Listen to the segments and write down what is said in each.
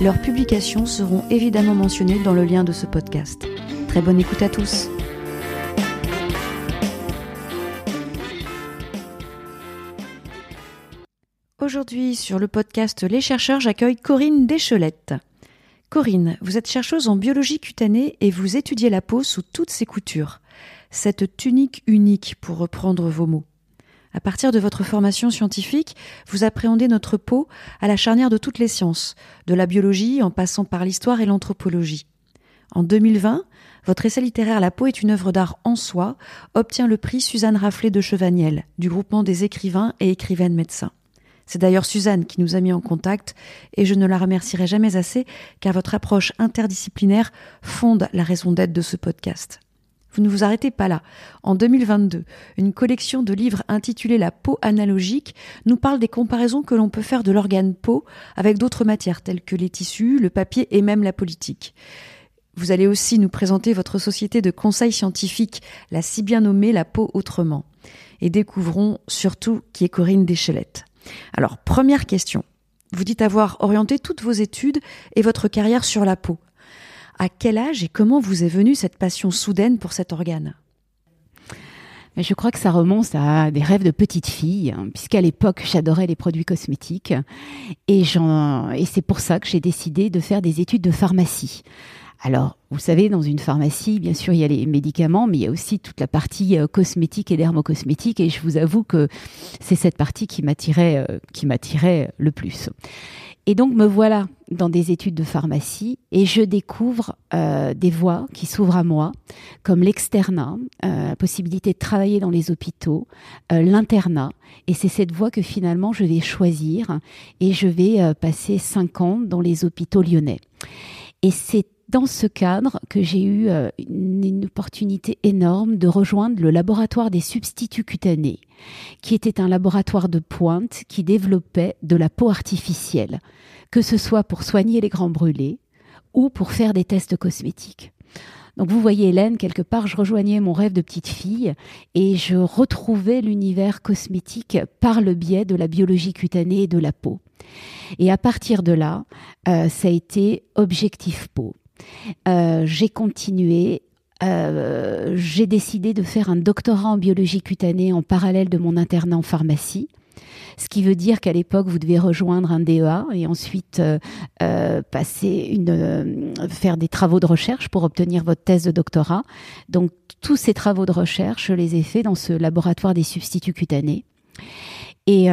leurs publications seront évidemment mentionnées dans le lien de ce podcast. Très bonne écoute à tous. Aujourd'hui, sur le podcast Les chercheurs, j'accueille Corinne Deschelette. Corinne, vous êtes chercheuse en biologie cutanée et vous étudiez la peau sous toutes ses coutures. Cette tunique unique, pour reprendre vos mots. À partir de votre formation scientifique, vous appréhendez notre peau à la charnière de toutes les sciences, de la biologie en passant par l'histoire et l'anthropologie. En 2020, votre essai littéraire La peau est une œuvre d'art en soi obtient le prix Suzanne Raflet de Chevaniel, du groupement des écrivains et écrivaines médecins. C'est d'ailleurs Suzanne qui nous a mis en contact et je ne la remercierai jamais assez car votre approche interdisciplinaire fonde la raison d'être de ce podcast. Vous ne vous arrêtez pas là. En 2022, une collection de livres intitulée La peau analogique nous parle des comparaisons que l'on peut faire de l'organe peau avec d'autres matières telles que les tissus, le papier et même la politique. Vous allez aussi nous présenter votre société de conseil scientifique, la si bien nommée La peau autrement. Et découvrons surtout qui est Corinne Deschelette. Alors, première question. Vous dites avoir orienté toutes vos études et votre carrière sur la peau. À quel âge et comment vous est venue cette passion soudaine pour cet organe? Mais je crois que ça remonte à des rêves de petite fille, hein, puisqu'à l'époque, j'adorais les produits cosmétiques. Et, et c'est pour ça que j'ai décidé de faire des études de pharmacie. Alors, vous savez, dans une pharmacie, bien sûr, il y a les médicaments, mais il y a aussi toute la partie euh, cosmétique et dermocosmétique. Et je vous avoue que c'est cette partie qui m'attirait, euh, qui m'attirait le plus. Et donc me voilà dans des études de pharmacie et je découvre euh, des voies qui s'ouvrent à moi, comme l'externat, euh, la possibilité de travailler dans les hôpitaux, euh, l'internat. Et c'est cette voie que finalement je vais choisir et je vais passer cinq ans dans les hôpitaux lyonnais. Et c'est dans ce cadre que j'ai eu une, une, opportunité énorme de rejoindre le laboratoire des substituts cutanés, qui était un laboratoire de pointe qui développait de la peau artificielle que ce soit pour soigner les grands brûlés ou pour faire des tests cosmétiques. Donc vous voyez Hélène, quelque part, je rejoignais mon rêve de petite fille et je retrouvais l'univers cosmétique par le biais de la biologie cutanée et de la peau. Et à partir de là, euh, ça a été objectif peau. Euh, j'ai continué euh, j'ai décidé de faire un doctorat en biologie cutanée en parallèle de mon internat en pharmacie ce qui veut dire qu'à l'époque, vous devez rejoindre un DEA et ensuite euh, passer une, faire des travaux de recherche pour obtenir votre thèse de doctorat. Donc, tous ces travaux de recherche, je les ai faits dans ce laboratoire des substituts cutanés. Et,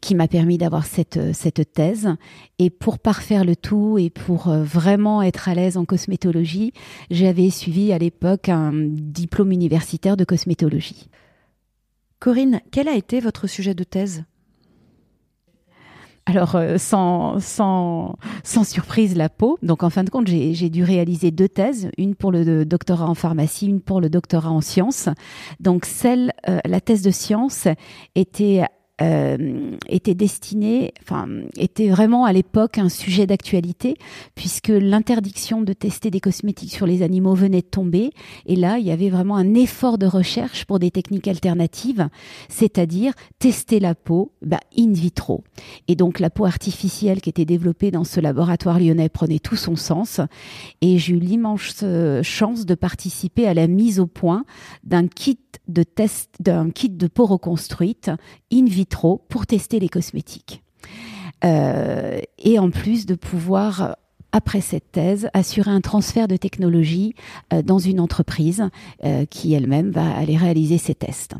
qui m'a permis d'avoir cette, cette thèse. Et pour parfaire le tout et pour vraiment être à l'aise en cosmétologie, j'avais suivi à l'époque un diplôme universitaire de cosmétologie. Corinne, quel a été votre sujet de thèse? Alors, euh, sans, sans, sans, surprise, la peau. Donc, en fin de compte, j'ai dû réaliser deux thèses, une pour le doctorat en pharmacie, une pour le doctorat en sciences. Donc, celle, euh, la thèse de sciences était euh, était destiné, enfin, était vraiment à l'époque un sujet d'actualité, puisque l'interdiction de tester des cosmétiques sur les animaux venait de tomber. Et là, il y avait vraiment un effort de recherche pour des techniques alternatives, c'est-à-dire tester la peau bah, in vitro. Et donc, la peau artificielle qui était développée dans ce laboratoire lyonnais prenait tout son sens. Et j'ai eu l'immense euh, chance de participer à la mise au point d'un kit de d'un kit de peau reconstruite in vitro pour tester les cosmétiques. Euh, et en plus de pouvoir après cette thèse, assurer un transfert de technologie euh, dans une entreprise euh, qui elle-même va aller réaliser ces tests.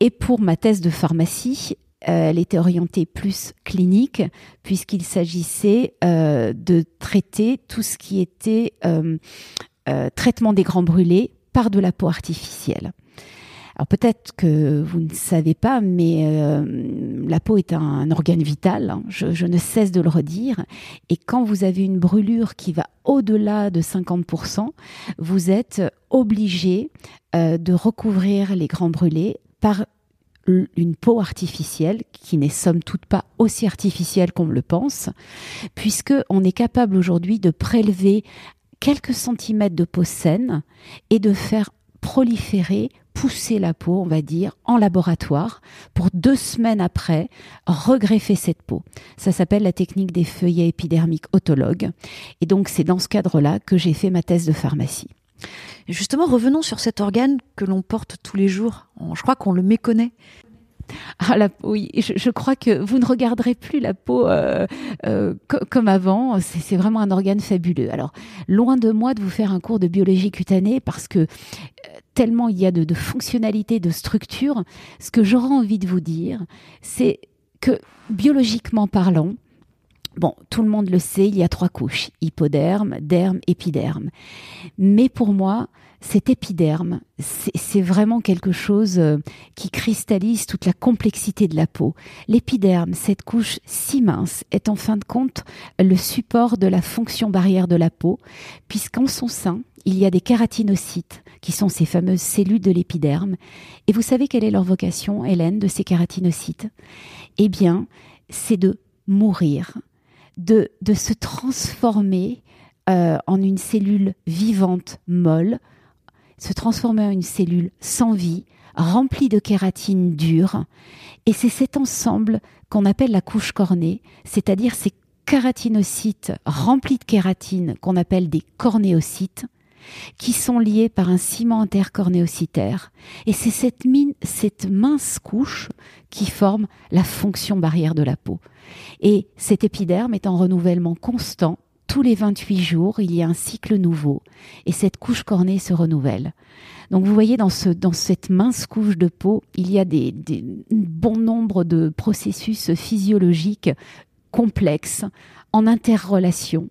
Et pour ma thèse de pharmacie, elle était orientée plus clinique puisqu'il s'agissait de traiter tout ce qui était traitement des grands brûlés par de la peau artificielle. Alors peut-être que vous ne savez pas, mais euh, la peau est un, organe vital, hein. je, ne cesse de le redire, et quand vous avez une brûlure qui va au-delà de 50%, vous êtes obligé euh, de recouvrir les grands brûlés par une peau artificielle qui n'est somme toute pas aussi artificielle qu'on le pense, puisque on est capable aujourd'hui de prélever quelques centimètres de peau saine et de faire proliférer, pousser la peau, on va dire, en laboratoire pour deux semaines après regreffer cette peau. Ça s'appelle la technique des feuillets épidermiques autologues. Et donc c'est dans ce cadre-là que j'ai fait ma thèse de pharmacie. Justement, revenons sur cet organe que l'on porte tous les jours. Je crois qu'on le méconnaît. Ah, la, oui, je, crois que vous ne regarderez plus la peau euh, euh, comme avant. C'est vraiment un organe fabuleux. Alors, loin de moi de vous faire un cours de biologie cutanée parce que euh, tellement il y a de, de fonctionnalités, de structures, ce que j'aurais envie de vous dire, c'est que biologiquement parlant, Bon, tout le monde le sait, il y a trois couches, hypoderme, derme, épiderme. Mais pour moi, cet épiderme, c'est vraiment quelque chose euh, qui cristallise toute la complexité de la peau. L'épiderme, cette couche si mince, est en fin de compte le support de la fonction barrière de la peau, puisqu'en son sein, il y a des kératinocytes, qui sont ces fameuses cellules de l'épiderme. Et vous savez quelle est leur vocation, Hélène, de ces kératinocytes? Eh bien, c'est de mourir de, de se transformer euh, en une cellule vivante molle, se transformer en une cellule sans vie, remplie de kératine dure. Et c'est cet ensemble qu'on appelle la couche cornée, c'est-à-dire ces kératinocytes remplis de kératine qu'on appelle des cornéocytes, qui sont liés par un ciment intercornéocytaire. Et c'est cette, cette mince couche qui forme la fonction barrière de la peau. Et cet épiderme est en renouvellement constant. Tous les 28 jours, il y a un cycle nouveau et cette couche cornée se renouvelle. Donc vous voyez, dans, ce, dans cette mince couche de peau, il y a des bon nombre de processus physiologiques complexes en interrelation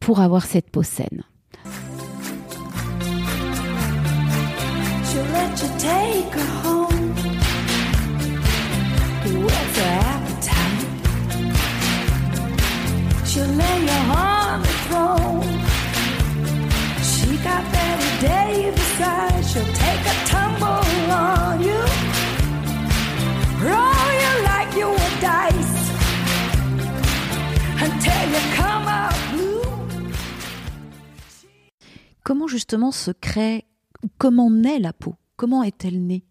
pour avoir cette peau saine. Comment justement se crée, comment naît la peau? Comment est-elle née?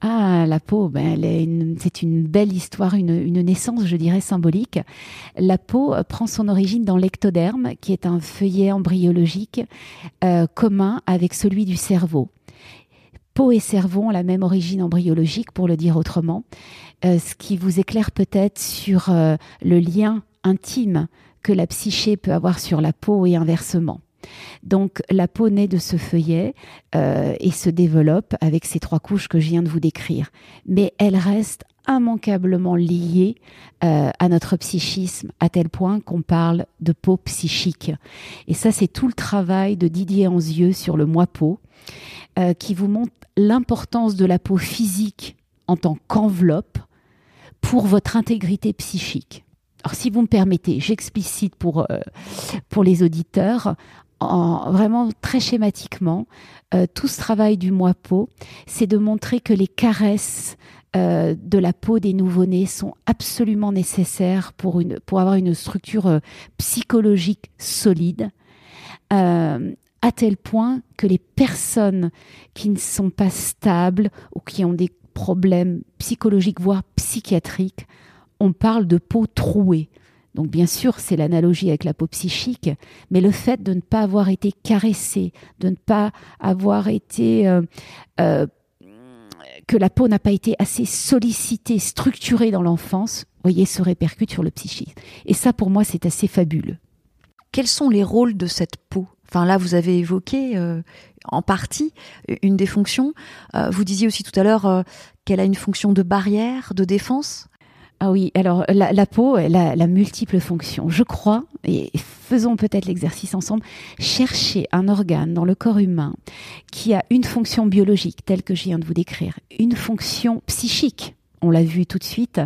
Ah, la peau, ben, c'est une belle histoire, une, naissance, je dirais, symbolique. La peau euh, prend son origine dans l'ectoderme, qui est un feuillet embryologique euh, commun avec celui du cerveau. Peau et cerveau ont la même origine embryologique, pour le dire autrement, euh, ce qui vous éclaire peut-être sur le lien intime que la psyché peut avoir sur la peau et inversement. Donc la peau naît de ce feuillet euh, et se développe avec ces trois couches que je viens de vous décrire. Mais elle reste immanquablement liée euh, à notre psychisme, à tel point qu'on parle de peau psychique. Et ça, c'est tout le travail de Didier Anzieux sur le moi peau, euh, qui vous montre l'importance de la peau physique en tant qu'enveloppe pour votre intégrité psychique. Alors, si vous me permettez, j'explicite pour, pour les auditeurs vraiment très schématiquement, euh, tout ce travail du moi peau, c'est de montrer que les caresses euh, de la peau des nouveau-nés sont absolument nécessaires pour, une, pour avoir une structure euh, psychologique solide, à tel point que les personnes qui ne sont pas stables ou qui ont des problèmes psychologiques, voire psychiatriques, on parle de peau trouée. Donc bien sûr, c'est l'analogie avec la peau psychique, mais le fait de ne pas avoir été caressé, de ne pas avoir été... Euh, euh, que la peau n'a pas été assez sollicitée, structurée dans l'enfance, voyez, se répercute sur le psychisme. Et ça, pour moi, c'est assez fabuleux. Quels sont les rôles de cette peau? Enfin là, vous avez évoqué euh, en partie une des fonctions. vous disiez aussi tout à l'heure qu'elle a une fonction de barrière, de défense. Ah oui, alors la, peau, elle a, la multiples fonctions. Je crois, et faisons peut-être l'exercice ensemble, chercher un organe dans le corps humain qui a une fonction biologique, telle que je viens de vous décrire, une fonction psychique, on l'a vu tout de suite,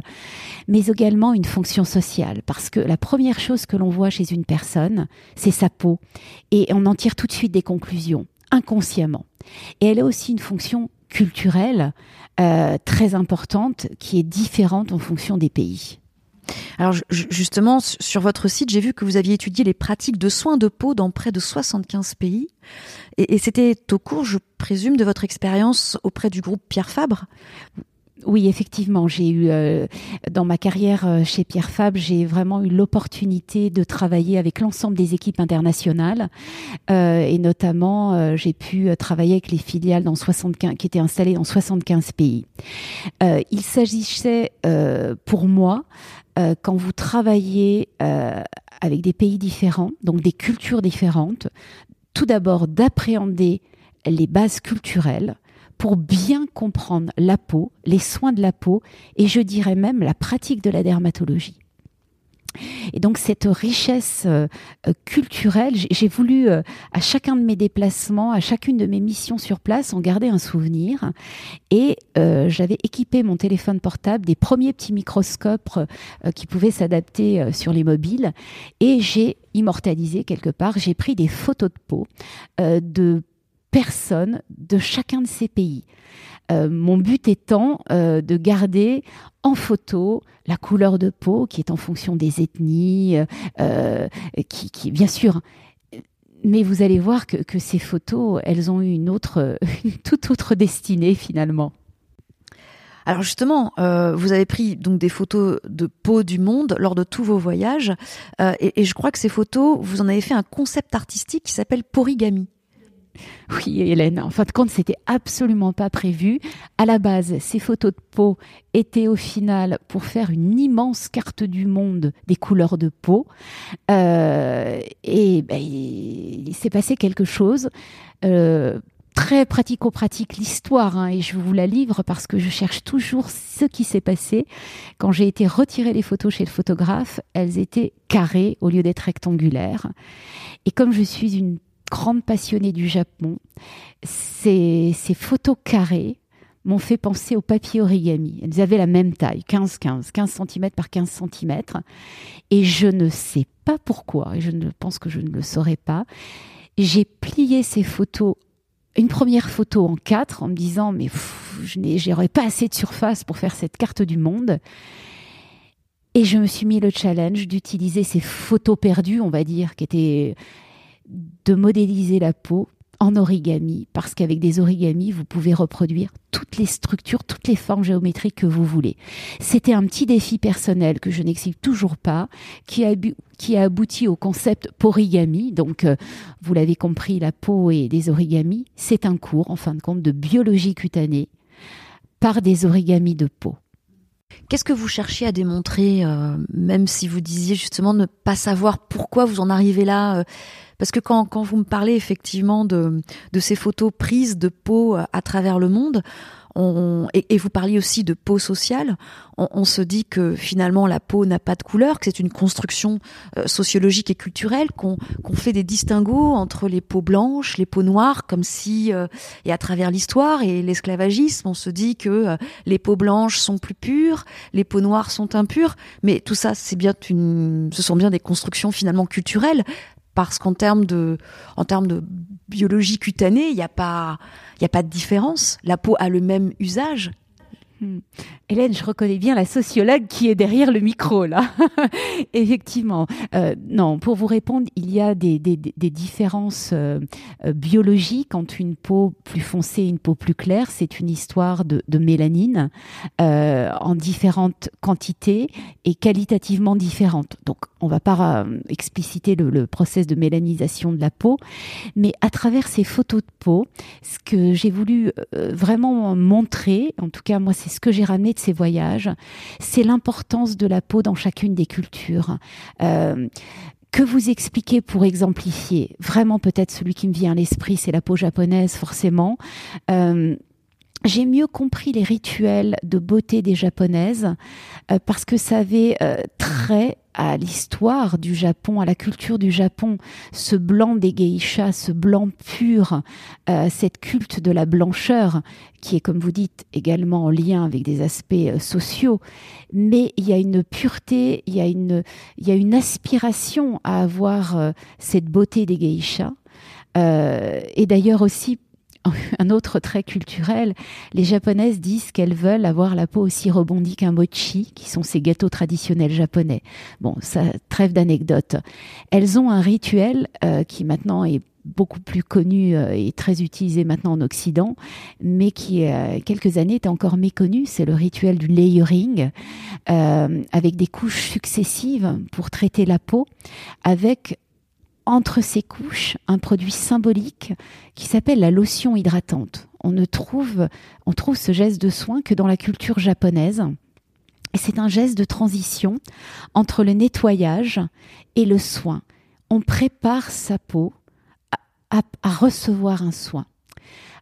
mais également une fonction sociale, parce que la première chose que l'on voit chez une personne, c'est sa peau, et on en tire tout de suite des conclusions, inconsciemment. Et elle a aussi une fonction culturelle euh, très importante, qui est différente en fonction des pays. Alors justement, sur votre site, j'ai vu que vous aviez étudié les pratiques de soins de peau dans près de 75 pays. Et, et c'était au cours, je présume, de votre expérience auprès du groupe Pierre Fabre? Oui, effectivement, j'ai eu euh, dans ma carrière euh, chez Pierre Fabre, j'ai vraiment eu l'opportunité de travailler avec l'ensemble des équipes internationales euh, et notamment j'ai pu travailler avec les filiales dans 75 qui étaient installées dans 75 pays. il s'agissait pour moi quand vous travaillez avec des pays différents, donc des cultures différentes, tout d'abord d'appréhender les bases culturelles pour bien comprendre la peau, les soins de la peau et je dirais même la pratique de la dermatologie. Et donc cette richesse euh, euh, culturelle, j'ai voulu euh, à chacun de mes déplacements, à chacune de mes missions sur place, en garder un souvenir. Et j'avais équipé mon téléphone portable des premiers petits microscopes qui pouvaient s'adapter sur les mobiles. Et j'ai immortalisé quelque part, j'ai pris des photos de peau de personnes de chacun de ces pays. Euh, mon but étant euh, de garder en photo la couleur de peau qui est en fonction des ethnies, euh, qui, qui, bien sûr. Mais vous allez voir que, que ces photos, elles ont eu une autre, une toute autre destinée finalement. Alors justement, vous avez pris donc des photos de peau du monde lors de tous vos voyages, et, et, je crois que ces photos, vous en avez fait un concept artistique qui s'appelle Porigami. Oui, Hélène, en fin de compte, c'était absolument pas prévu. À la base, ces photos de peau étaient au final pour faire une immense carte du monde des couleurs de peau. Euh, et ben, il, s'est passé quelque chose. Euh, très pratico-pratique l'histoire, hein, et je vous la livre parce que je cherche toujours ce qui s'est passé. Quand j'ai été retirer les photos chez le photographe, elles étaient carrées au lieu d'être rectangulaires. Et comme je suis une grande passionnée du Japon. Ces, photos carrées m'ont fait penser au papier origami. Elles avaient la même taille, 15-15, 15 cm par 15 cm. Et je ne sais pas pourquoi, et je ne pense que je ne le saurais pas, j'ai plié ces photos une première photo en quatre en me disant mais je n'aurais pas assez de surface pour faire cette carte du monde. Et je me suis mis le challenge d'utiliser ces photos perdues, on va dire, qui étaient de modéliser la peau en origami, parce qu'avec des origamis, vous pouvez reproduire toutes les structures, toutes les formes géométriques que vous voulez. C'était un petit défi personnel que je n'explique toujours pas, qui a, abouti au concept porigami. Donc, euh, vous l'avez compris, la peau et des origamis, c'est un cours, en fin de compte, de biologie cutanée par des origamis de peau. Qu'est-ce que vous cherchiez à démontrer, euh, même si vous disiez justement ne pas savoir pourquoi vous en arrivez là euh, Parce que quand, vous me parlez effectivement de, ces photos prises de peau euh, à travers le monde, et, vous parliez aussi de peau sociale, on, se dit que finalement la peau n'a pas de couleur, que c'est une construction euh, sociologique et culturelle, qu'on fait des distinguos entre les peaux blanches, les peaux noires, comme si, euh, et à travers l'histoire et l'esclavagisme, on se dit que les peaux blanches sont plus pures, les peaux noires sont impures, mais tout ça, c'est bien une, ce sont bien des constructions finalement culturelles parce qu'en termes de, en termes de biologie cutanée, il n'y a pas, il a pas de différence. La peau a le même usage. Hmm. Hélène, je reconnais bien la sociologue qui est derrière le micro, là. Effectivement. Euh, non, pour vous répondre, il y a des, des, différences euh, euh, biologiques entre une peau plus foncée et une peau plus claire. C'est une histoire de, de mélanine en différentes quantités et qualitativement différentes. Donc, on va pas expliciter le, le process de mélanisation de la peau, mais à travers ces photos de peau, ce que j'ai voulu vraiment montrer, en tout cas, moi, c'est ce que j'ai ramené de ces voyages, c'est l'importance de la peau dans chacune des cultures. Euh, que vous expliquez pour exemplifier Vraiment, peut-être celui qui me vient à l'esprit, c'est la peau japonaise, forcément. Euh, j'ai mieux compris les rituels de beauté des japonaises euh, parce que ça avait euh, trait à l'histoire du Japon, à la culture du Japon, ce blanc des geishas, ce blanc pur, euh, cette culte de la blancheur, qui est, comme vous dites, également en lien avec des aspects sociaux. Mais il y a une pureté, il y a une, il y a une aspiration à avoir cette beauté des geishas. et d'ailleurs aussi un autre trait culturel, les japonaises disent qu'elles veulent avoir la peau aussi rebondie qu'un mochi, qui sont ces gâteaux traditionnels japonais. Bon, ça trêve d'anecdotes. Elles ont un rituel euh, qui maintenant est beaucoup plus connu euh, et très utilisé maintenant en Occident, mais qui, euh, quelques années, était encore méconnu. C'est le rituel du layering, avec des couches successives pour traiter la peau, avec entre ces couches un produit symbolique qui s'appelle la lotion hydratante. On ne trouve, on trouve ce geste de soin que dans la culture japonaise. C'est un geste de transition entre le nettoyage et le soin. On prépare sa peau à, à recevoir un soin.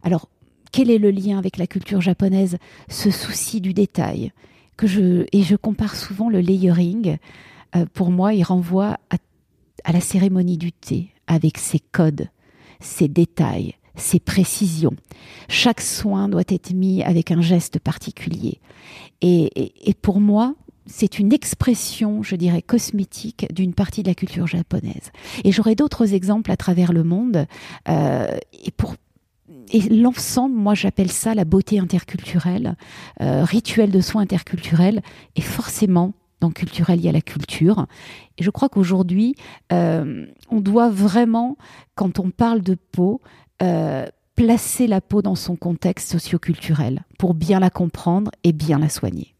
Alors, quel est le lien avec la culture japonaise Ce souci du détail? Que je, et je compare souvent le layering. Euh, pour moi, il renvoie à à la cérémonie du thé avec ses codes, ses détails, ses précisions. Chaque soin doit être mis avec un geste particulier. Et, pour moi, c'est une expression, je dirais, cosmétique d'une partie de la culture japonaise. Et j'aurai d'autres exemples à travers le monde. Euh, et pour et l'ensemble, moi j'appelle ça la beauté interculturelle, euh, rituel de soins interculturels, et forcément dans culturel, il y la culture. Je crois qu'aujourd'hui, euh, on doit vraiment, quand on parle de peau, euh, placer la peau dans son contexte socioculturel pour bien la comprendre et bien la soigner.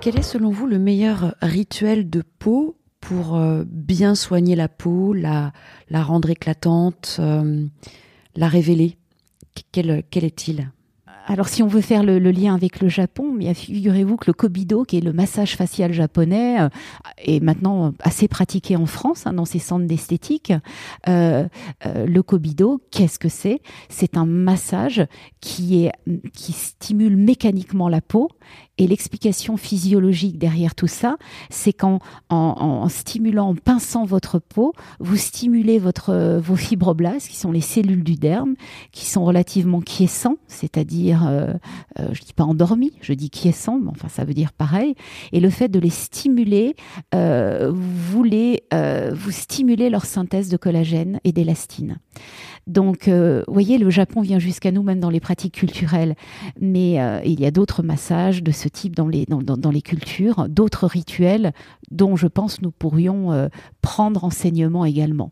Quel est selon vous le meilleur rituel de peau pour euh, bien soigner la peau, la, rendre éclatante, euh, la révéler? Quel, est-il? Alors, si on veut faire le, lien avec le Japon, figurez-vous que le Kobido, qui est le massage facial japonais, euh, est maintenant assez pratiqué en France, hein, dans ces centres d'esthétique. Le Kobido, qu'est-ce que c'est? C'est un massage qui, qui stimule mécaniquement la peau. Et l'explication physiologique derrière tout ça, c'est qu'en en, stimulant, en pinçant votre peau, vous stimulez votre, vos fibroblastes, qui sont les cellules du derme, qui sont relativement quiescents, c'est-à-dire euh, euh, je dis pas endormi, je dis quiescent, mais enfin ça veut dire pareil. Et le fait de les stimuler, euh, vous les, vous stimulez leur synthèse de collagène et d'élastine. Donc, vous voyez, le Japon vient jusqu'à nous même dans les pratiques culturelles, mais il y a d'autres massages de ce type dans les, dans, dans, les cultures, d'autres rituels dont je pense nous pourrions prendre enseignement également.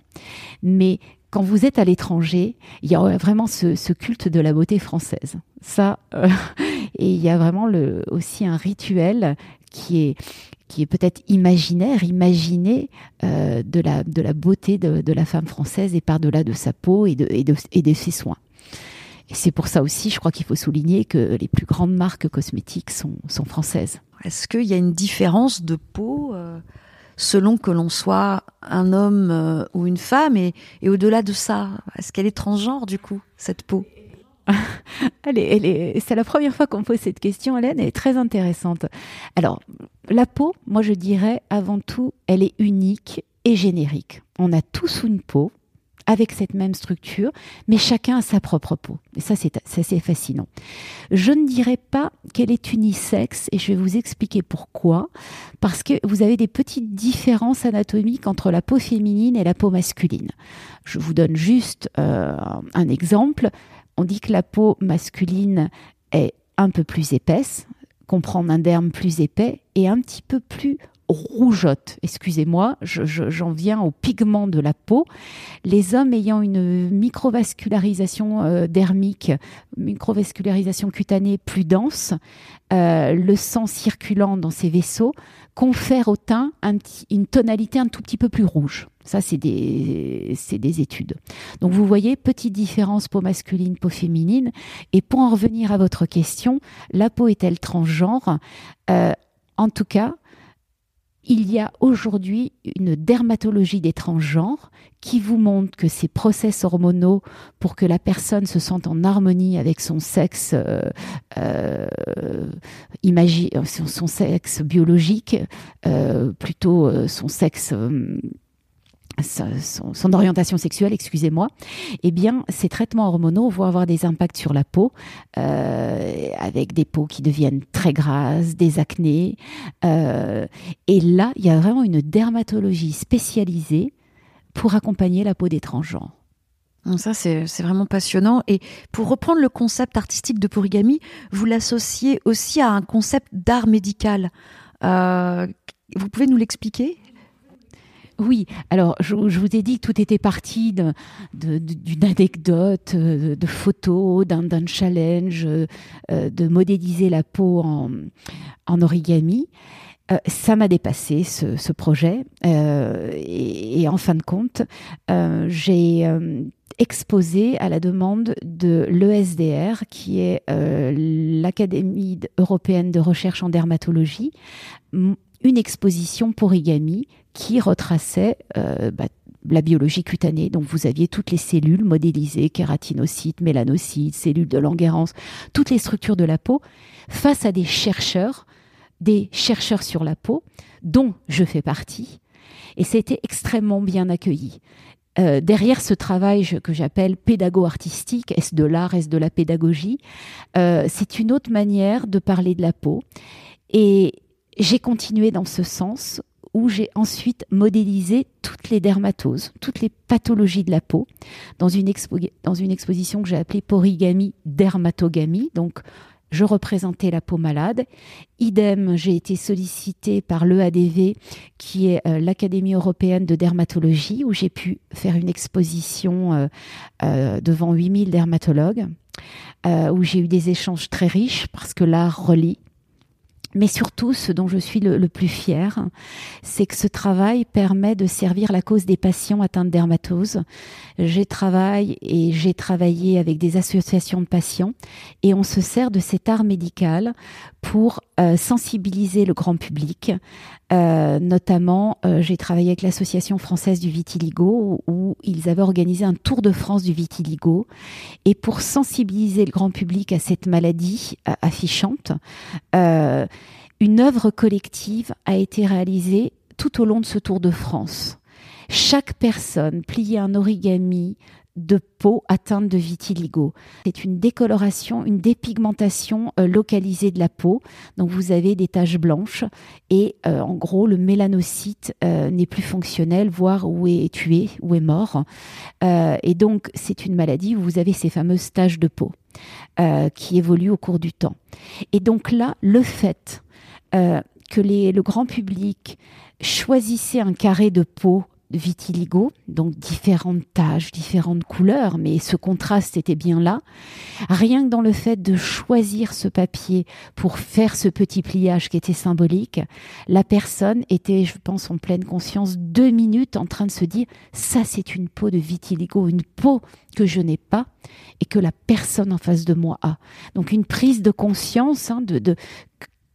Mais quand vous êtes à l'étranger, il y a vraiment ce, culte de la beauté française. Ça, euh, et il y a vraiment le, aussi un rituel qui est qui est peut-être imaginaire, imaginé euh, de, la, beauté de, la femme française et par-delà de sa peau et de, et et ses soins. Et c'est pour ça aussi, je crois qu'il faut souligner que les plus grandes marques cosmétiques sont, françaises. Est-ce qu'il y a une différence de peau euh, selon que l'on soit un homme euh, ou une femme? Et, au-delà de ça, est-ce qu'elle est transgenre du coup, cette peau? C'est la première fois qu'on pose cette question, Hélène, elle est très intéressante. Alors, la peau, moi je dirais avant tout, elle est unique et générique. On a tous une peau, avec cette même structure, mais chacun a sa propre peau. Et ça, c'est assez fascinant. Je ne dirais pas qu'elle est unisexe, et je vais vous expliquer pourquoi. Parce que vous avez des petites différences anatomiques entre la peau féminine et la peau masculine. Je vous donne juste euh, un exemple. On dit que la peau masculine est un peu plus épaisse, comprend un derme plus épais et un petit peu plus rougeote. Excusez-moi, j'en viens au pigment de la peau. Les hommes ayant une microvascularisation euh, dermique, microvascularisation cutanée plus dense, euh, le sang circulant dans ces vaisseaux confère au teint une tonalité un tout petit peu plus rouge. Ça, c'est des, des études. Donc, vous voyez, petite différence peau masculine, peau féminine. Et pour en revenir à votre question, la peau est-elle transgenre? Euh, En tout cas, il y a aujourd'hui une dermatologie des transgenres qui vous montre que ces process hormonaux pour que la personne se sente en harmonie avec son sexe, euh, euh, son, sexe biologique, euh, plutôt son sexe son, orientation sexuelle, excusez-moi, eh bien, ces traitements hormonaux vont avoir des impacts sur la peau, euh, avec des peaux qui deviennent très grasses, des acnés. Euh, et là, il y a vraiment une dermatologie spécialisée pour accompagner la peau des transgenres. Ça, c'est vraiment passionnant. Et pour reprendre le concept artistique de Porigami, vous l'associez aussi à un concept d'art médical. Euh, vous pouvez nous l'expliquer? Oui, alors je, vous ai dit que tout était parti d'une anecdote, euh, de, photos, d'un challenge, euh, de modéliser la peau en, origami. Euh, ça m'a dépassé ce, projet et, en fin de compte, j'ai exposé à la demande de l'ESDR, qui est l'Académie européenne de recherche en dermatologie, une exposition pour Igami qui retraçait euh, bah, la biologie cutanée. Donc vous aviez toutes les cellules modélisées, kératinocytes, mélanocytes, cellules de Langerhans, toutes les structures de la peau, face à des chercheurs, des chercheurs sur la peau, dont je fais partie. Et c'était extrêmement bien accueilli. Euh, derrière ce travail que j'appelle pédago-artistique, est-ce de l'art, est-ce de la pédagogie euh, C'est une autre manière de parler de la peau. Et j'ai continué dans ce sens où j'ai ensuite modélisé toutes les dermatoses, toutes les pathologies de la peau dans une, exposition que j'ai appelée Porigami Dermatogamie. Donc, je représentais la peau malade. Idem, j'ai été sollicitée par l'EADV, qui est euh, l'Académie européenne de dermatologie, où j'ai pu faire une exposition euh, euh, devant 8000 dermatologues, où j'ai eu des échanges très riches, parce que l'art relie mais surtout, ce dont je suis le, plus fier, c'est que ce travail permet de servir la cause des patients atteints de dermatose. J'ai travaillé et j'ai travaillé avec des associations de patients et on se sert de cet art médical pour euh, sensibiliser le grand public. Euh, notamment, euh, j'ai travaillé avec l'Association française du vitiligo où ils avaient organisé un tour de France du vitiligo. Et pour sensibiliser le grand public à cette maladie affichante, une œuvre collective a été réalisée tout au long de ce tour de France. Chaque personne pliait un origami de peau atteinte de vitiligo. C'est une décoloration, une dépigmentation euh, localisée de la peau. Donc vous avez des taches blanches et euh, en gros le mélanocyte euh, n'est plus fonctionnel, voire où est tué, ou est mort. et donc c'est une maladie où vous avez ces fameuses taches de peau qui évoluent au cours du temps. Et donc là, le fait que le grand public choisissait un carré de peau vitiligo, donc différentes taches, différentes couleurs, mais ce contraste était bien là. Rien que dans le fait de choisir ce papier pour faire ce petit pliage qui était symbolique, la personne était, je pense, en pleine conscience, deux minutes en train de se dire, ça c'est une peau de vitiligo, une peau que je n'ai pas et que la personne en face de moi a. Donc une prise de conscience hein, de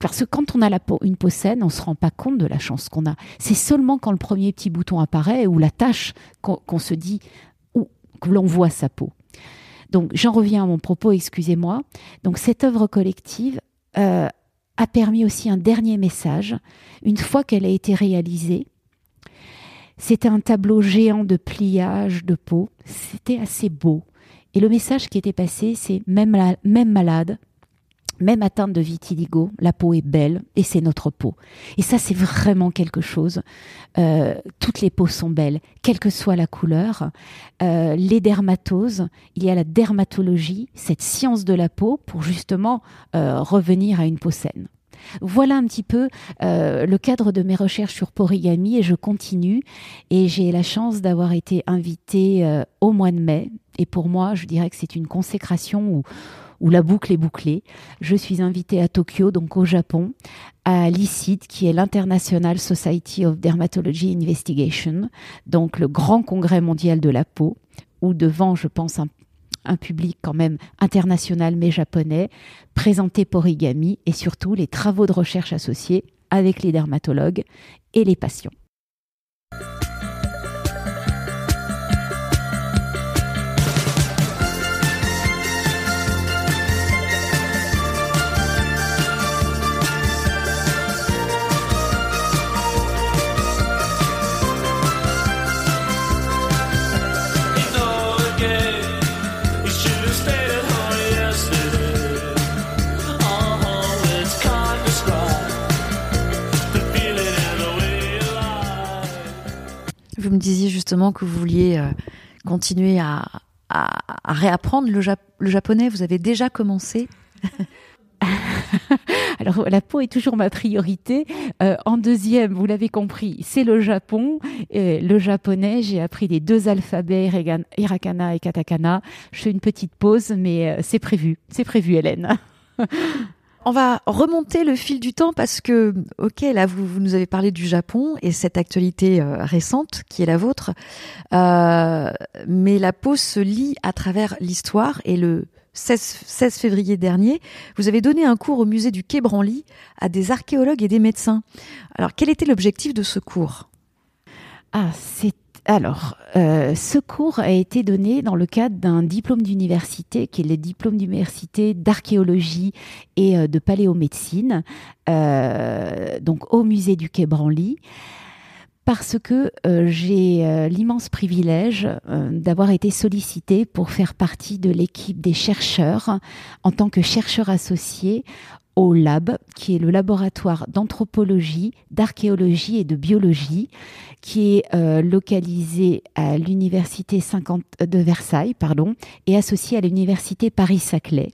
parce que quand on a la peau, une peau saine, on se rend pas compte de la chance qu'on a. C'est seulement quand le premier petit bouton apparaît ou la tâche qu'on se dit ou que l'on voit sa peau. Donc j'en reviens à mon propos, excusez-moi. Donc cette œuvre collective euh, a permis aussi un dernier message. Une fois qu'elle a été réalisée, c'était un tableau géant de pliage de peau. C'était assez beau. Et le message qui était passé, c'est même, même malade, même atteinte de vitiligo, la peau est belle et c'est notre peau. Et ça, c'est vraiment quelque chose. Euh, toutes les peaux sont belles, quelle que soit la couleur. Euh, les dermatoses, il y a la dermatologie, cette science de la peau pour justement euh, revenir à une peau saine. Voilà un petit peu le cadre de mes recherches sur Porigami et je continue. Et j'ai la chance d'avoir été invitée au mois de mai. Et pour moi, je dirais que c'est une consécration où, où la boucle est bouclée. Je suis invitée à Tokyo, donc au Japon, à l'ICID, qui est l'International Society of Dermatology Investigation, donc le grand congrès mondial de la peau, où devant, je pense, un, un public quand même international mais japonais, présenter Porigami et surtout les travaux de recherche associés avec les dermatologues et les patients. Vous me disiez justement que vous vouliez euh, continuer à, réapprendre le, Jap le, japonais. Vous avez déjà commencé Alors la peau est toujours ma priorité. Euh, en deuxième, vous l'avez compris, c'est le Japon. Le japonais, j'ai appris les deux alphabets, hiragana et katakana. Je fais une petite pause, mais euh, c'est prévu. C'est prévu, Hélène. On va remonter le fil du temps parce que, ok, là, vous, vous nous avez parlé du Japon et cette actualité euh, récente qui est la vôtre. Euh, mais la peau se lit à travers l'histoire et le 16, 16, février dernier, vous avez donné un cours au musée du Quai Branly à des archéologues et des médecins. Alors, quel était l'objectif de ce cours? Ah, alors, euh, ce cours a été donné dans le cadre d'un diplôme d'université, qui est le diplôme d'université d'archéologie et euh, de paléomédecine, euh, donc au musée du Quai Branly parce que j'ai l'immense privilège d'avoir été sollicitée pour faire partie de l'équipe des chercheurs en tant que chercheur associé au LAB, qui est le laboratoire d'anthropologie, d'archéologie et de biologie, qui est euh, localisé à l'université 50 de Versailles, pardon, et associé à l'université Paris-Saclay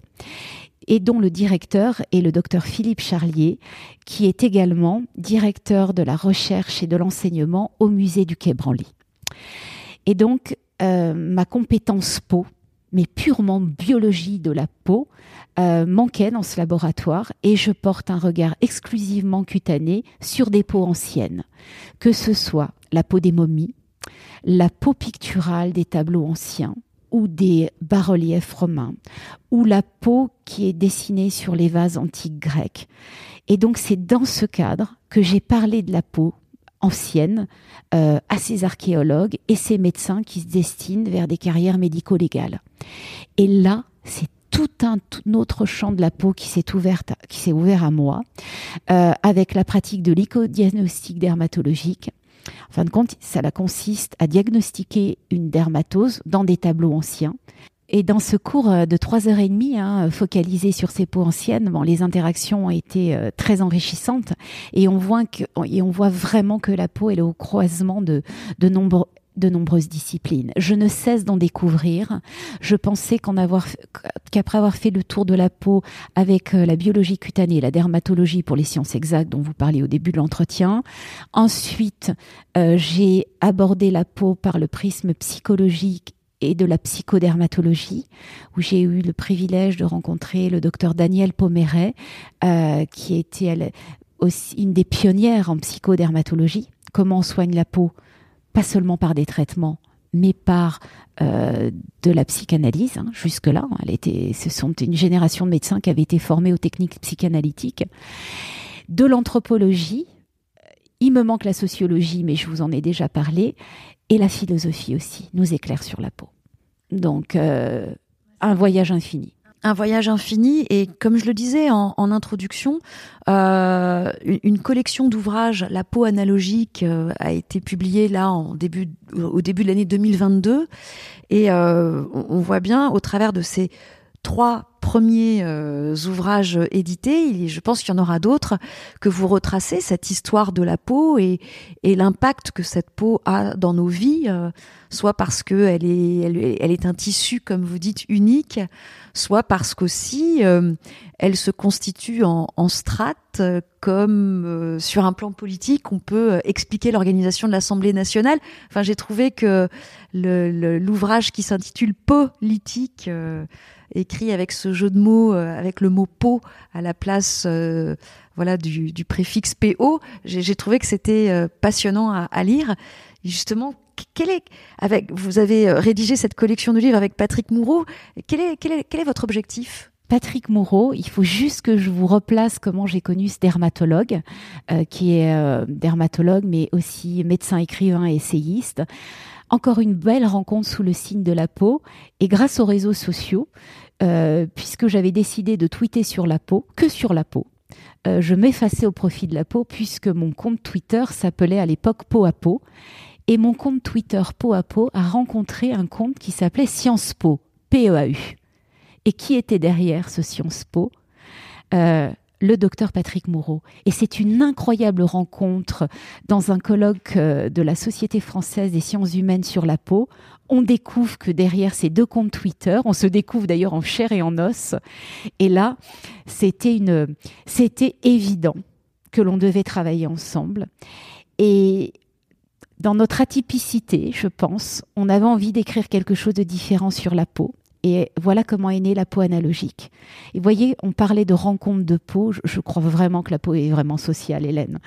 et dont le directeur est le docteur Philippe Charlier, qui est également directeur de la recherche et de l'enseignement au musée du Quai Branly. Et donc, euh, ma compétence peau, mais purement biologie de la peau, euh, manquait dans ce laboratoire et je porte un regard exclusivement cutané sur des peaux anciennes, que ce soit la peau des momies, la peau picturale des tableaux anciens, ou des bas-reliefs romains, ou la peau qui est dessinée sur les vases antiques grecs. Et donc c'est dans ce cadre que j'ai parlé de la peau ancienne euh, à ces archéologues et ces médecins qui se destinent vers des carrières médico-légales. Et là, c'est tout un tout autre champ de la peau qui s'est ouvert, qui s'est ouvert à moi, euh, avec la pratique de l'éco-diagnostic dermatologique, en fin de compte, cela consiste à diagnostiquer une dermatose dans des tableaux anciens. Et dans ce cours euh, de trois heures et demie, hein, focalisé sur ces peaux anciennes, bon, les interactions ont été euh, très enrichissantes et on voit que, et on voit vraiment que la peau est au croisement de, de nombreux de nombreuses disciplines. Je ne cesse d'en découvrir. Je pensais qu'en avoir, qu'après avoir fait le tour de la peau avec euh, la biologie cutanée, la dermatologie pour les sciences exactes dont vous parliez au début de l'entretien, ensuite j'ai abordé la peau par le prisme psychologique et de la psychodermatologie, où j'ai eu le privilège de rencontrer le docteur Daniel Pomeret, euh, qui était aussi une des pionnières en psychodermatologie. Comment on soigne la peau pas seulement par des traitements, mais par euh, de la psychanalyse. Hein, Jusque-là, était, ce sont une génération de médecins qui avaient été formés aux techniques psychanalytiques. De l'anthropologie, il me manque la sociologie, mais je vous en ai déjà parlé, et la philosophie aussi nous éclaire sur la peau. Donc, euh, un voyage infini un voyage infini et comme je le disais en, introduction, euh, une, collection d'ouvrages, La peau analogique, euh, a été publiée là en début, au début de l'année 2022 et on, voit bien au travers de ces trois premiers euh, ouvrages édités. je pense qu'il y en aura d'autres que vous retracez cette histoire de la peau et, et l'impact que cette peau a dans nos vies, euh, soit parce que elle est, elle, est un tissu, comme vous dites, unique, soit parce qu'aussi euh, elle se constitue en, en strates, comme sur un plan politique, on peut expliquer l'organisation de l'Assemblée nationale. Enfin, j'ai trouvé que l'ouvrage qui s'intitule Politique écrit avec ce jeu de mots, euh, avec le mot peau à la place euh, voilà du, préfixe PO. J'ai trouvé que c'était euh, passionnant à, lire. justement, quel est, avec, vous avez rédigé cette collection de livres avec Patrick Moureau. Quel est, quel est, quel est votre objectif? Patrick Moureau, il faut juste que je vous replace comment j'ai connu ce dermatologue, qui est dermatologue, mais aussi médecin, écrivain et essayiste. Encore une belle rencontre sous le signe de la peau. Et grâce aux réseaux sociaux, puisque j'avais décidé de tweeter sur la peau, que sur la peau, euh, je m'effaçais au profit de la peau, puisque mon compte Twitter s'appelait à l'époque Peau à Peau. Et mon compte Twitter Peau à Peau a rencontré un compte qui s'appelait Sciences Po, P-E-A-U. Et qui était derrière ce Sciences Po euh, le docteur Patrick Moureau. Et c'est une incroyable rencontre dans un colloque euh, de la Société française des sciences humaines sur la peau. On découvre que derrière ces deux comptes Twitter, on se découvre d'ailleurs en chair et en os. Et là, c'était une, c'était évident que l'on devait travailler ensemble. Et dans notre atypicité, je pense, on avait envie d'écrire quelque chose de différent sur la peau. Et voilà comment est née la peau analogique. Et voyez, on parlait de rencontre de peau. Je, crois vraiment que la peau est vraiment sociale, Hélène.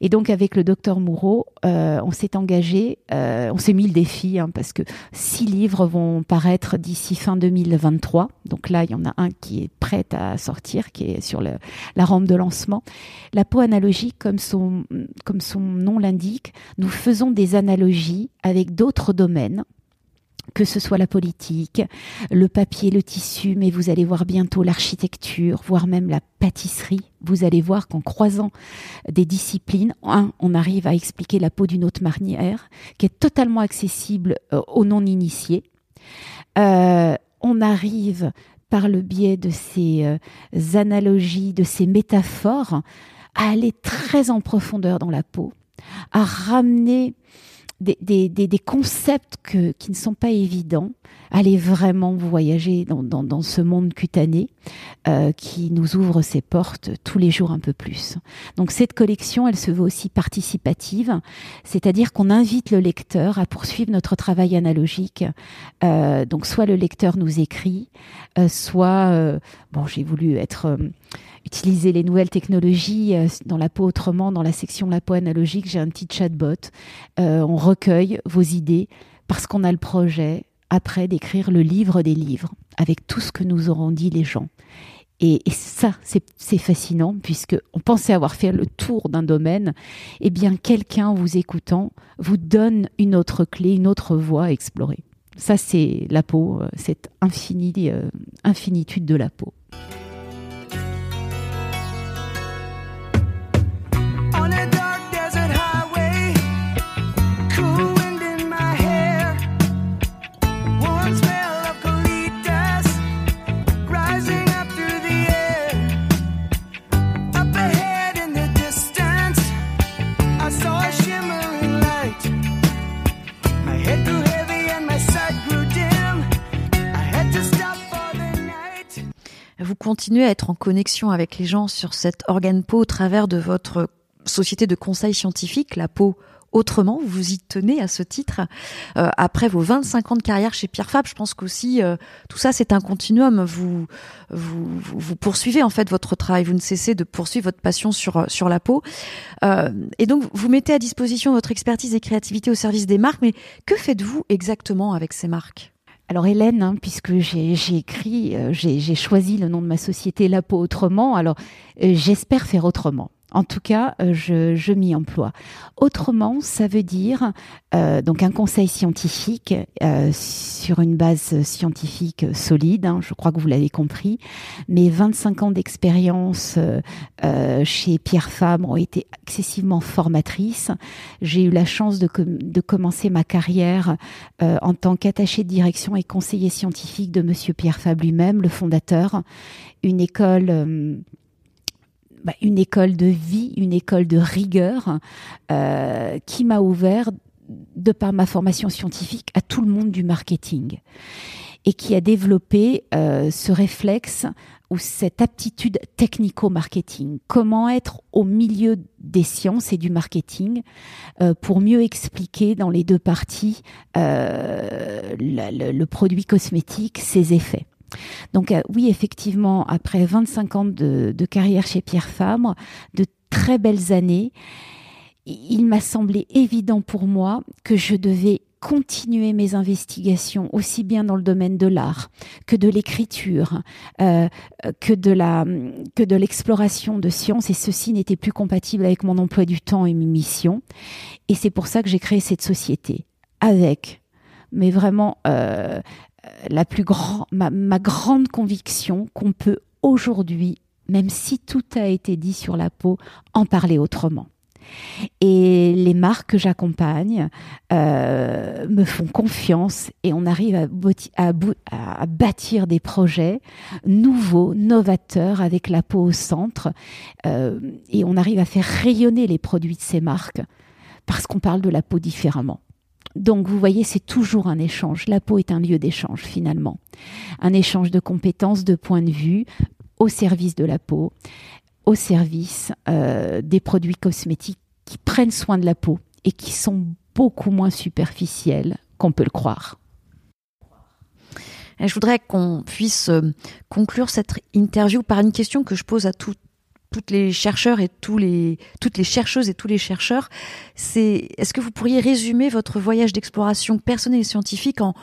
Et donc, avec le docteur Moureau, euh, on s'est engagé, euh, on s'est mis le défi, hein, parce que six livres vont paraître d'ici fin 2023. Donc là, il y en a un qui est prêt à sortir, qui est sur la rampe de lancement. La peau analogique, comme son, comme son nom l'indique, nous faisons des analogies avec d'autres domaines que ce soit la politique, le papier, le tissu, mais vous allez voir bientôt l'architecture, voire même la pâtisserie. Vous allez voir qu'en croisant des disciplines, un, on arrive à expliquer la peau d'une autre manière, qui est totalement accessible euh, aux non-initiés. Euh, on arrive par le biais de ces euh, analogies, de ces métaphores, à aller très en profondeur dans la peau, à ramener des, concepts qui ne sont pas évidents. Allez vraiment voyager dans, ce monde cutané euh, qui nous ouvre ses portes tous les jours un peu plus. Donc cette collection, elle se veut aussi participative, c'est-à-dire qu'on invite le lecteur à poursuivre notre travail analogique. Euh, donc soit le lecteur nous écrit, euh, soit bon, j'ai voulu être utiliser les nouvelles technologies dans la peau autrement, dans la section la peau analogique, j'ai un petit chatbot. Recueille vos idées parce qu'on a le projet après d'écrire le livre des livres avec tout ce que nous auront dit les gens. Et, ça, c'est fascinant puisque on pensait avoir fait le tour d'un domaine. Eh bien, quelqu'un vous écoutant vous donne une autre clé, une autre voie à explorer. Ça, c'est la peau, euh, cette infinitude de la peau. Continuez à être en connexion avec les gens sur cet organe peau au travers de votre société de conseil scientifique, la peau autrement. Vous y tenez à ce titre. Euh, après vos 25 ans de carrière chez Pierre Fabre, je pense qu'aussi euh, tout ça c'est un continuum. Vous, vous, vous poursuivez en fait votre travail. Vous ne cessez de poursuivre votre passion sur sur la peau. Euh, et donc vous mettez à disposition votre expertise et créativité au service des marques. Mais que faites-vous exactement avec ces marques? Alors Hélène, hein, puisque j'ai écrit, euh, j'ai choisi le nom de ma société La peau autrement, alors euh, j'espère faire autrement. En tout cas, euh, je, m'y emploie. Autrement, ça veut dire euh, donc un conseil scientifique euh, sur une base scientifique solide. Hein, je crois que vous l'avez compris. Mes 25 ans d'expérience chez Pierre Fabre ont été excessivement formatrices. J'ai eu la chance de, de commencer ma carrière en tant qu'attaché de direction et conseiller scientifique de Monsieur Pierre Fabre lui-même, le fondateur. Une école bah, une école de vie, une école de rigueur euh, qui m'a ouvert, de par ma formation scientifique, à tout le monde du marketing et qui a développé euh, ce réflexe ou cette aptitude technico-marketing. Comment être au milieu des sciences et du marketing euh, pour mieux expliquer dans les deux parties le, produit cosmétique, ses effets. Donc euh, oui, effectivement, après 25 ans de, carrière chez Pierre Fabre, de très belles années, il m'a semblé évident pour moi que je devais continuer mes investigations aussi bien dans le domaine de l'art que de l'écriture, euh, que de que de l'exploration de sciences et ceci n'était plus compatible avec mon emploi du temps et mes missions. Et c'est pour ça que j'ai créé cette société avec mais vraiment euh, la plus grand, ma, grande conviction qu'on peut aujourd'hui, même si tout a été dit sur la peau, en parler autrement. Et les marques que j'accompagne euh, me font confiance et on arrive à, à, bâtir des projets nouveaux, novateurs, avec la peau au centre. Euh, et on arrive à faire rayonner les produits de ces marques parce qu'on parle de la peau différemment. Donc vous voyez, c'est toujours un échange. La peau est un lieu d'échange finalement. Un échange de compétences, de points de vue au service de la peau, au service euh, des produits cosmétiques qui prennent soin de la peau et qui sont beaucoup moins superficiels qu'on peut le croire. je voudrais qu'on puisse euh, conclure cette interview par une question que je pose à toutes toutes les chercheurs et toutes les chercheuses et tous les chercheurs, c'est est-ce que vous pourriez résumer votre voyage d'exploration personnelle et scientifique en,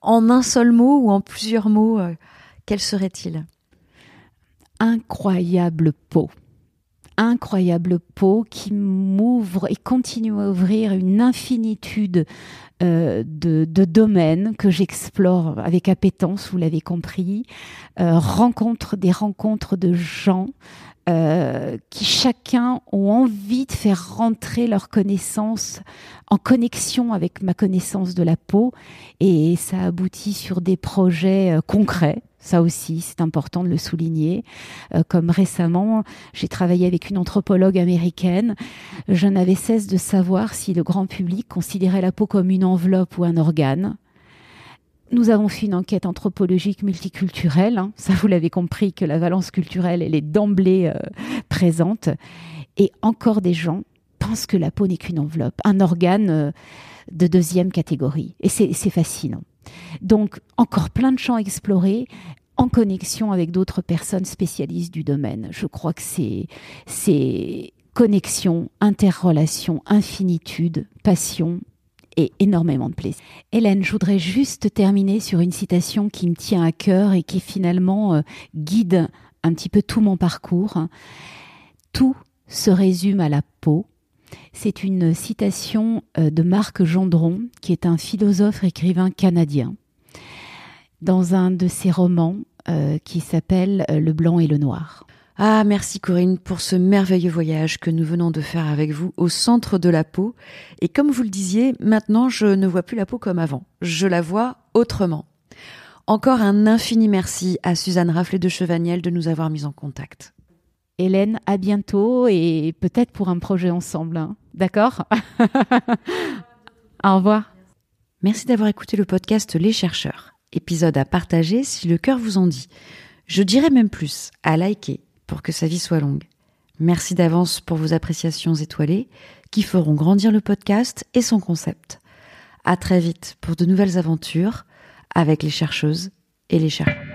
en un seul mot ou en plusieurs mots euh, Quel serait-il? Incroyable peau. Incroyable peau qui m'ouvre et continue à ouvrir une infinitude euh, de, domaines que j'explore avec appétence, vous l'avez compris, euh, rencontre des rencontres de gens euh, qui chacun ont envie de faire rentrer leur connaissance en connexion avec ma connaissance de la peau et ça aboutit sur des projets euh, concrets. Ça aussi, c'est important de le souligner. Euh, comme récemment, j'ai travaillé avec une anthropologue américaine. Je n'avais cesse de savoir si le grand public considérait la peau comme une enveloppe ou un organe. Nous avons fait une enquête anthropologique multiculturelle. Hein. Ça, vous l'avez compris, que la valence culturelle, elle est d'emblée euh, présente. Et encore des gens pensent que la peau n'est qu'une enveloppe, un organe euh, de deuxième catégorie. Et c'est fascinant. Donc, encore plein de champs explorés en connexion avec d'autres personnes spécialistes du domaine. Je crois que c'est connexion, interrelation, infinitude, passion, et énormément de plaisir. Hélène, je voudrais juste terminer sur une citation qui me tient à cœur et qui finalement euh, guide un petit peu tout mon parcours. Tout se résume à la peau. C'est une citation euh, de Marc Gendron, qui est un philosophe écrivain canadien, dans un de ses romans euh, qui s'appelle Le blanc et le noir. Ah, merci Corinne pour ce merveilleux voyage que nous venons de faire avec vous au centre de la peau. Et comme vous le disiez, maintenant je ne vois plus la peau comme avant. Je la vois autrement. Encore un infini merci à Suzanne Rafflet de Chevaniel de nous avoir mis en contact. Hélène, à bientôt et peut-être pour un projet ensemble. Hein. D'accord? Au revoir. Merci d'avoir écouté le podcast Les chercheurs. Épisode à partager si le cœur vous en dit. Je dirais même plus, à liker pour que sa vie soit longue. Merci d'avance pour vos appréciations étoilées qui feront grandir le podcast et son concept. À très vite pour de nouvelles aventures avec les chercheuses et les chercheurs.